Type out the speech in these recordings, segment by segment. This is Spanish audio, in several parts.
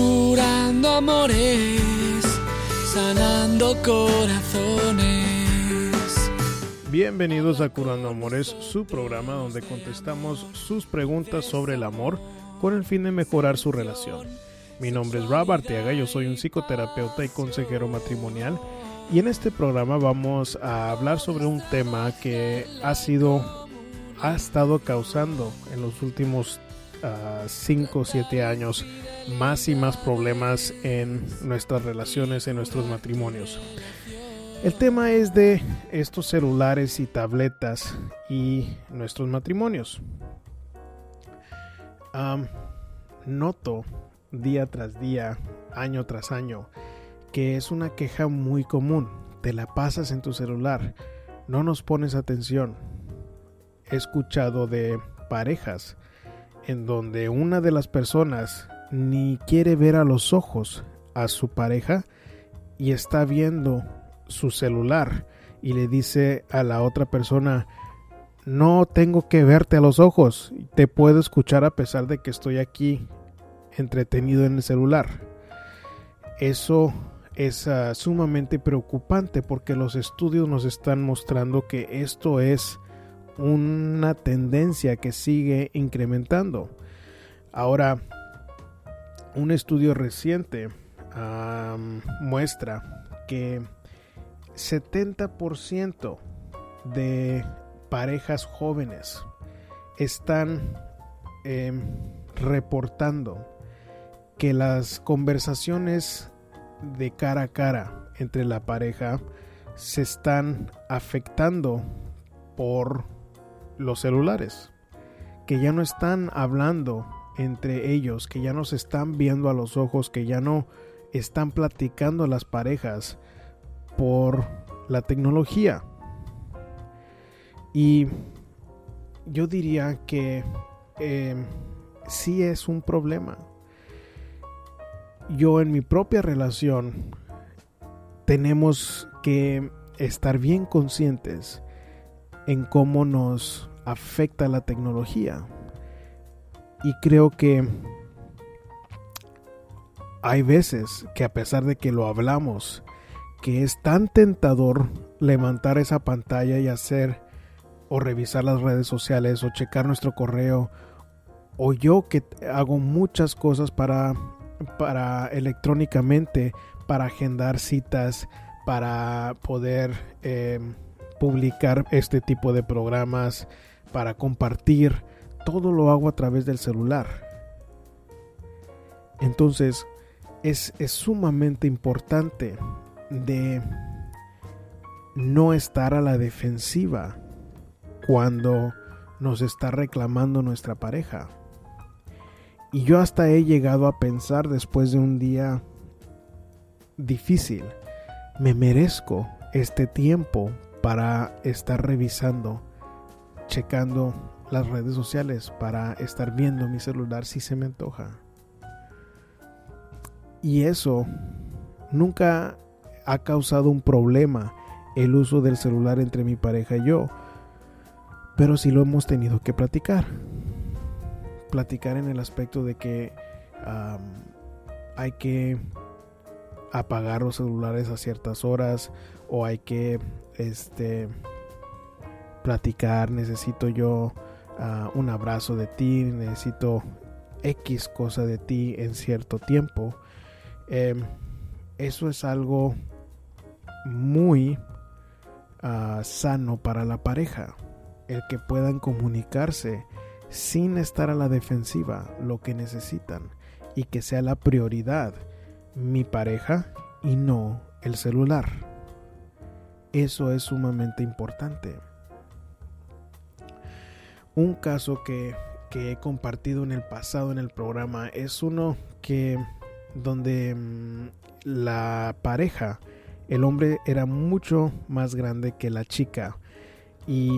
curando amores, sanando corazones. Bienvenidos a Curando Amores, su programa donde contestamos sus preguntas sobre el amor con el fin de mejorar su relación. Mi nombre es Rob Arteaga, yo soy un psicoterapeuta y consejero matrimonial y en este programa vamos a hablar sobre un tema que ha sido, ha estado causando en los últimos 5 o 7 años más y más problemas en nuestras relaciones, en nuestros matrimonios. El tema es de estos celulares y tabletas y nuestros matrimonios. noto día tras día, año tras año, que es una queja muy común. Te la pasas en tu celular, no nos pones atención. He escuchado de parejas en donde una de las personas ni quiere ver a los ojos a su pareja y está viendo su celular y le dice a la otra persona, no tengo que verte a los ojos, te puedo escuchar a pesar de que estoy aquí entretenido en el celular. Eso es ah, sumamente preocupante porque los estudios nos están mostrando que esto es una tendencia que sigue incrementando. Ahora, un estudio reciente muestra que 70% de parejas jóvenes están em, reportando que las conversaciones de cara a cara entre la pareja se están afectando por los celulares, que ya no están hablando entre ellos, que ya no se están viendo a los ojos, que ya no están platicando las parejas por la tecnología. Y yo diría que eh, sí es un problema yo en mi propia relación tenemos que estar bien conscientes en cómo nos afecta la tecnología. Y creo que hay veces que a pesar de que lo hablamos, que es tan tentador levantar esa pantalla y hacer o revisar las redes sociales o checar nuestro correo o yo que hago muchas cosas para para electrónicamente para agendar citas, para poder em, publicar este tipo de programas, para compartir. Todo lo hago a través del celular. Entonces, es, es sumamente importante de no estar a la defensiva cuando nos está reclamando nuestra pareja. Y yo hasta he llegado a pensar después de un día difícil, me merezco este tiempo para estar revisando, checando las redes sociales, para estar viendo mi celular si se me antoja. Y eso nunca ha causado un problema el uso del celular entre mi pareja y yo, pero sí lo hemos tenido que platicar platicar en el aspecto de que hay que apagar los celulares a ciertas horas o hay que este platicar necesito yo ah, un abrazo de ti necesito x cosa de ti en cierto tiempo. Em, eso es algo muy ah, sano para la pareja el que puedan comunicarse sin estar a la defensiva lo que necesitan y que sea la prioridad mi pareja y no el celular. Eso es sumamente importante. Un caso que, he compartido en el pasado en el programa es uno que donde mm, la pareja, el hombre era mucho más grande que la chica y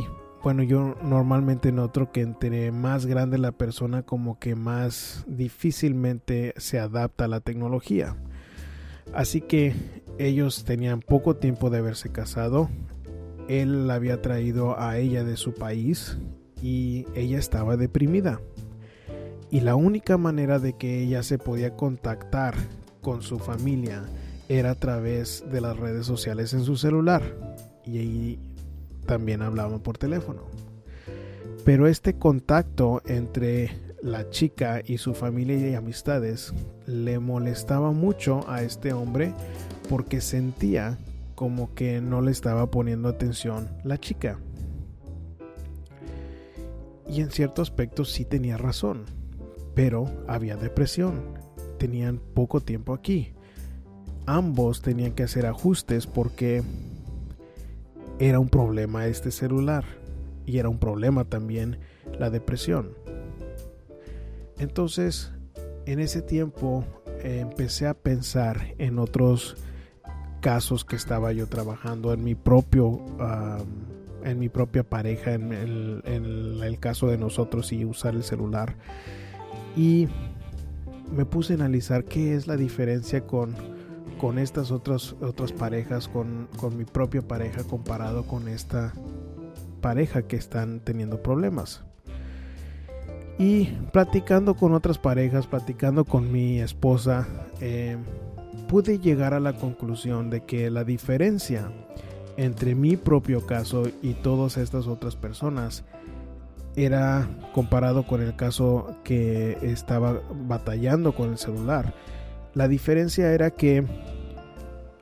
bueno, yo normalmente noto que entre más grande la persona como que más difícilmente se adapta a la tecnología. Así que ellos tenían poco tiempo de haberse casado. Él la había traído a ella de su país y ella estaba deprimida. Y la única manera de que ella se podía contactar con su familia era a través de las redes sociales en su celular. Y ahí también hablaban por teléfono. Pero este contacto entre la chica y su familia y amistades le molestaba mucho a este hombre porque sentía como que no le estaba poniendo atención la chica. Y en cierto aspecto sí tenía razón, pero había depresión, tenían poco tiempo aquí. Ambos tenían que hacer ajustes porque era un problema este celular y era un problema también la depresión. Entonces, en ese tiempo empecé a pensar en otros casos que estaba yo trabajando en mi propio en mi propia pareja en el, en el, caso de nosotros y usar el celular y me puse a analizar qué es la diferencia con, con estas otras, otras parejas, con, con mi propia pareja comparado con esta pareja que están teniendo problemas. Y platicando con otras parejas, platicando con mi esposa, eh, pude llegar a la conclusión de que la diferencia entre mi propio caso y todas estas otras personas era comparado con el caso que estaba batallando con el celular. La diferencia era que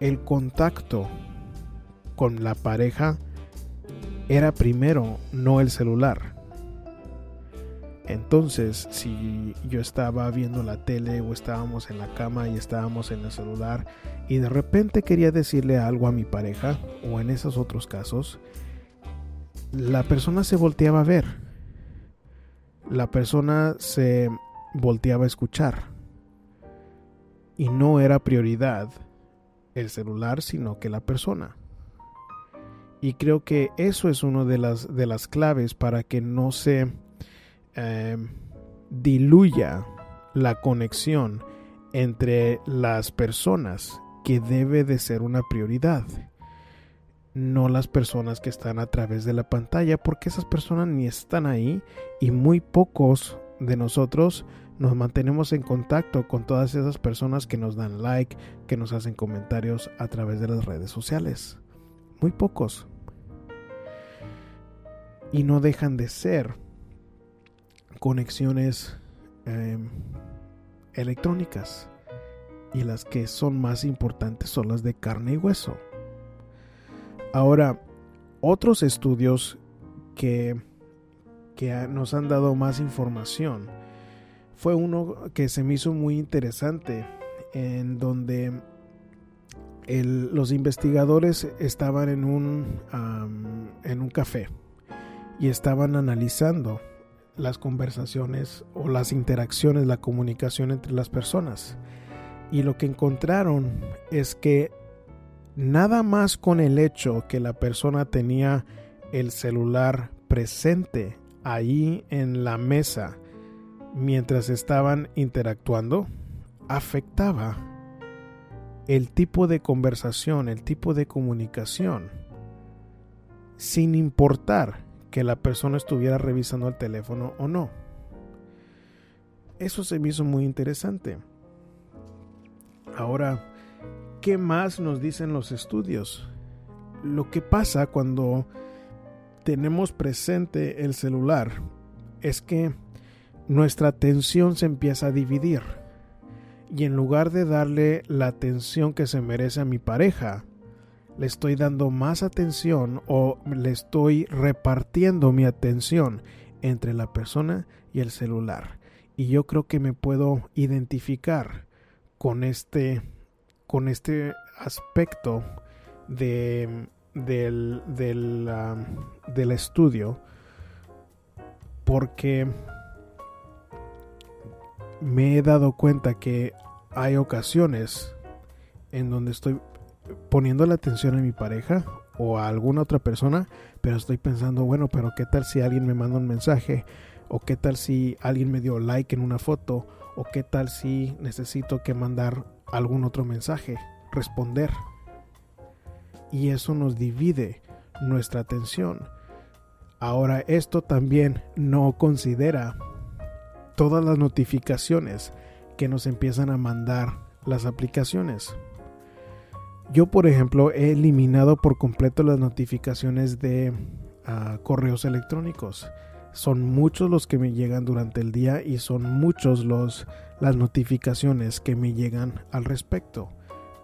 el contacto con la pareja era primero, no el celular. Entonces, si yo estaba viendo la tele o estábamos en la cama y estábamos en el celular y de repente quería decirle algo a mi pareja o en esos otros casos, la persona se volteaba a ver la persona se volteaba a escuchar. Y no era prioridad el celular, sino que la persona. Y creo que eso es una de las, de las claves para que no se eh, diluya la conexión entre las personas que debe de ser una prioridad no las personas que están a través de la pantalla, porque esas personas ni están ahí y muy pocos de nosotros nos mantenemos en contacto con todas esas personas que nos dan like, que nos hacen comentarios a través de las redes sociales. Muy pocos. Y no dejan de ser conexiones em, electrónicas. Y las que son más importantes son las de carne y hueso. Ahora, otros estudios que, que nos han dado más información fue uno que se me hizo muy interesante, en donde los investigadores estaban en un, en un café y estaban analizando las conversaciones o las interacciones, la comunicación entre las personas. Y lo que encontraron es que nada más con el hecho que la persona tenía el celular presente ahí en la mesa mientras estaban interactuando, afectaba el tipo de conversación, el tipo de comunicación, sin importar que la persona estuviera revisando el teléfono o no. Eso se me hizo muy interesante. Ahora, ¿qué más nos dicen los estudios? Lo que pasa cuando tenemos presente el celular es que nuestra atención se empieza a dividir y en lugar de darle la atención que se merece a mi pareja, le estoy dando más atención o le estoy repartiendo mi atención entre la persona y el celular. Y yo creo que me puedo identificar con este con este aspecto de, del, del, del estudio porque me he dado cuenta que hay ocasiones en donde estoy poniendo la atención a mi pareja o a alguna otra persona, pero estoy pensando, bueno, pero ¿qué tal si alguien me manda un mensaje? ¿O qué tal si alguien me dio like en una foto? ¿O qué tal si necesito que mandar algún otro mensaje, responder. Y eso nos divide nuestra atención. Ahora, esto también no considera todas las notificaciones que nos empiezan a mandar las aplicaciones. Yo, por ejemplo, he eliminado por completo las notificaciones de ah, correos electrónicos. Son muchos los que me llegan durante el día y son muchos los las notificaciones que me llegan al respecto.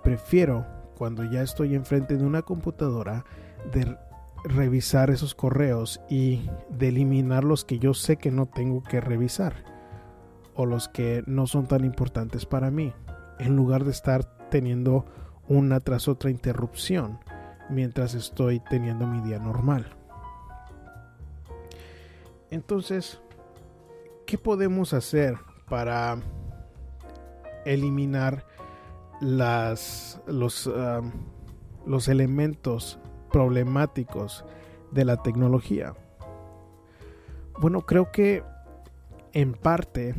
Prefiero cuando ya estoy enfrente de una computadora de revisar esos correos y de eliminar los que yo sé que no tengo que revisar o los que no son tan importantes para mí, en lugar de estar teniendo una tras otra interrupción mientras estoy teniendo mi día normal. Entonces, ¿qué podemos hacer para eliminar las, los, los elementos problemáticos de la tecnología? Bueno, creo que en parte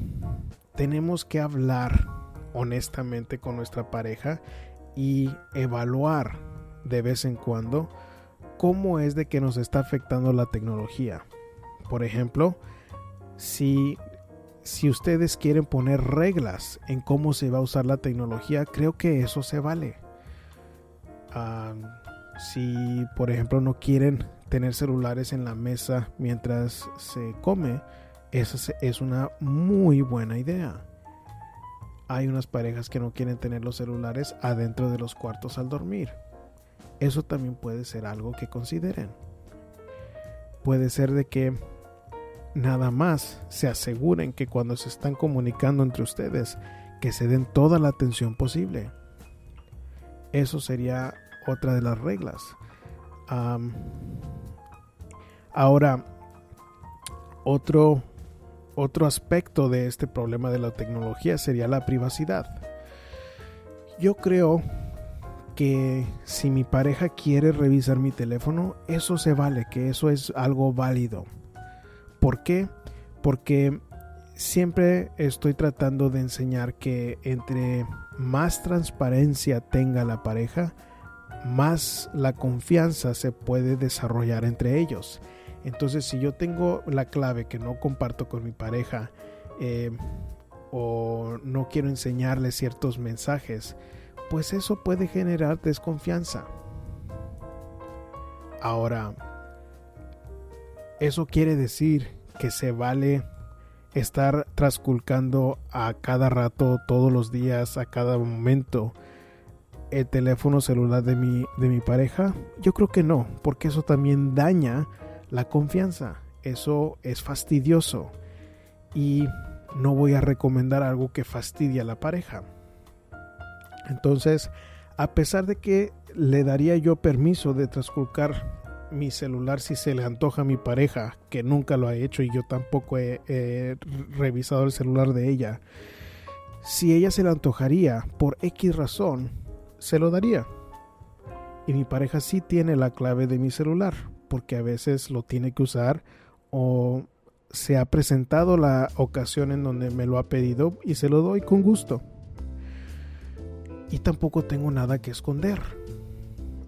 tenemos que hablar honestamente con nuestra pareja y evaluar de vez en cuando cómo es de que nos está afectando la tecnología. Por ejemplo, si, si ustedes quieren poner reglas en cómo se va a usar la tecnología, creo que eso se vale. Ah, si, por ejemplo, no quieren tener celulares en la mesa mientras se come, esa es una muy buena idea. Hay unas parejas que no quieren tener los celulares adentro de los cuartos al dormir. Eso también puede ser algo que consideren. Puede ser de que nada más se aseguren que cuando se están comunicando entre ustedes, que se den toda la atención posible. Eso sería otra de las reglas. ahora, otro otro aspecto de este problema de la tecnología sería la privacidad. Yo creo que si mi pareja quiere revisar mi teléfono, eso se vale, que eso es algo válido. ¿Por qué? Porque siempre estoy tratando de enseñar que entre más transparencia tenga la pareja, más la confianza se puede desarrollar entre ellos. Entonces, si yo tengo la clave que no comparto con mi pareja eh, o no quiero enseñarle ciertos mensajes, pues eso puede generar desconfianza. Ahora, eso quiere decir que se vale estar trasculcando a cada rato, todos los días, a cada momento, el teléfono celular de mi, de mi pareja? Yo creo que no, porque eso también daña la confianza. Eso es fastidioso y no voy a recomendar algo que fastidie a la pareja. Entonces, a pesar de que le daría yo permiso de transculcar mi celular si se le antoja a mi pareja, que nunca lo ha hecho y yo tampoco he, he, revisado el celular de ella, si ella se le antojaría por X razón, se lo daría. Y mi pareja sí tiene la clave de mi celular porque a veces lo tiene que usar o se ha presentado la ocasión en donde me lo ha pedido y se lo doy con gusto. Y tampoco tengo nada que esconder.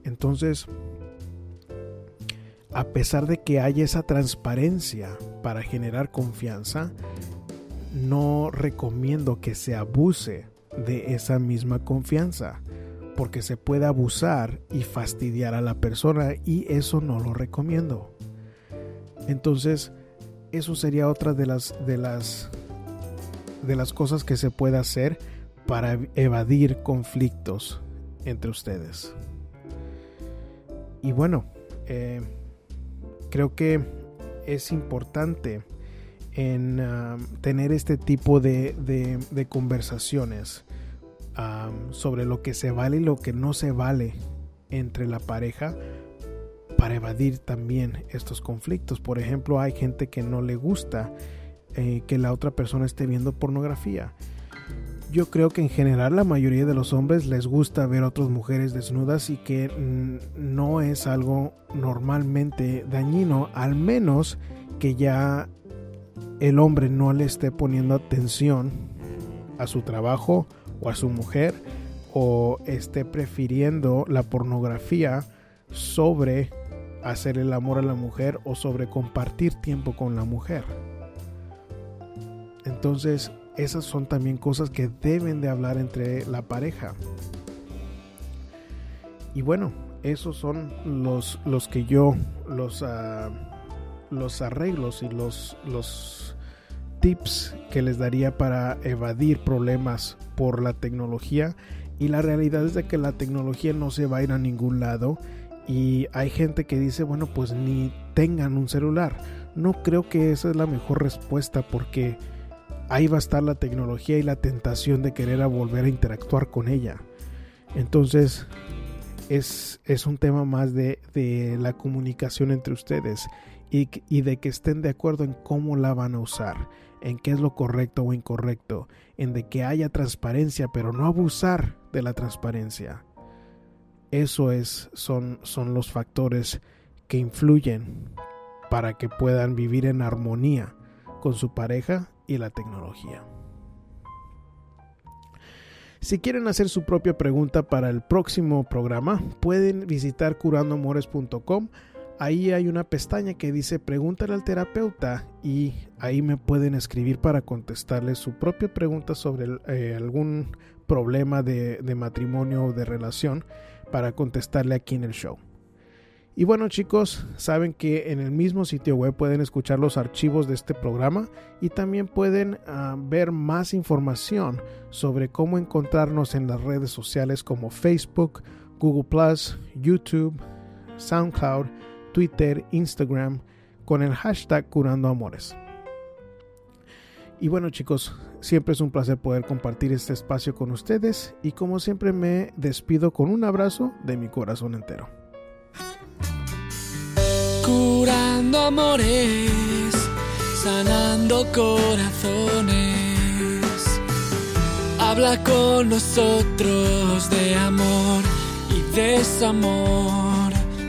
Entonces, a pesar de que haya esa transparencia para generar confianza, no recomiendo que se abuse de esa misma confianza porque se puede abusar y fastidiar a la persona y eso no lo recomiendo. Entonces, eso sería otra de las de las de las cosas que se puede hacer para evadir conflictos entre ustedes. Y bueno, eh, creo que es importante en ah, tener este tipo de, de conversaciones sobre lo que se vale y lo que no se vale entre la pareja para evadir también estos conflictos. Por ejemplo, hay gente que no le gusta eh, que la otra persona esté viendo pornografía. Yo creo que en general la mayoría de los hombres les gusta ver a otras mujeres desnudas y que no es algo normalmente dañino, al menos que ya el hombre no le esté poniendo atención a su trabajo o a su mujer o esté prefiriendo la pornografía sobre hacer el amor a la mujer o sobre compartir tiempo con la mujer. Entonces, esas son también cosas que deben de hablar entre la pareja. Y bueno, esos son los, los que yo, los, uh, los arreglos y los, los tips que les daría para evadir problemas por la tecnología. Y la realidad es de que la tecnología no se va a ir a ningún lado. Y hay gente que dice, bueno, pues ni tengan un celular. No creo que esa es la mejor respuesta porque ahí va a estar la tecnología y la tentación de querer volver a interactuar con ella. Entonces, es, es un tema más de, de, la comunicación entre ustedes y, y de que estén de acuerdo en cómo la van a usar, en qué es lo correcto o incorrecto, en de que haya transparencia, pero no abusar de la transparencia. Eso es, son, son los factores que influyen para que puedan vivir en armonía con su pareja y la tecnología. Si quieren hacer su propia pregunta para el próximo programa, pueden visitar curandoamores.com. Ahí hay una pestaña que dice Pregúntale al terapeuta y ahí me pueden escribir para contestarles su propia pregunta sobre eh, algún problema de, matrimonio o de relación para contestarle aquí en el show. Y bueno chicos, saben que en el mismo sitio web pueden escuchar los archivos de este programa y también pueden uh, ver más información sobre cómo encontrarnos en las redes sociales como Facebook, Google ⁇ YouTube, SoundCloud, Twitter, Instagram, con el hashtag Curando Amores. Y bueno chicos, siempre es un placer poder compartir este espacio con ustedes y como siempre me despido con un abrazo de mi corazón entero curando amores, sanando corazones. Habla con nosotros de amor y desamor,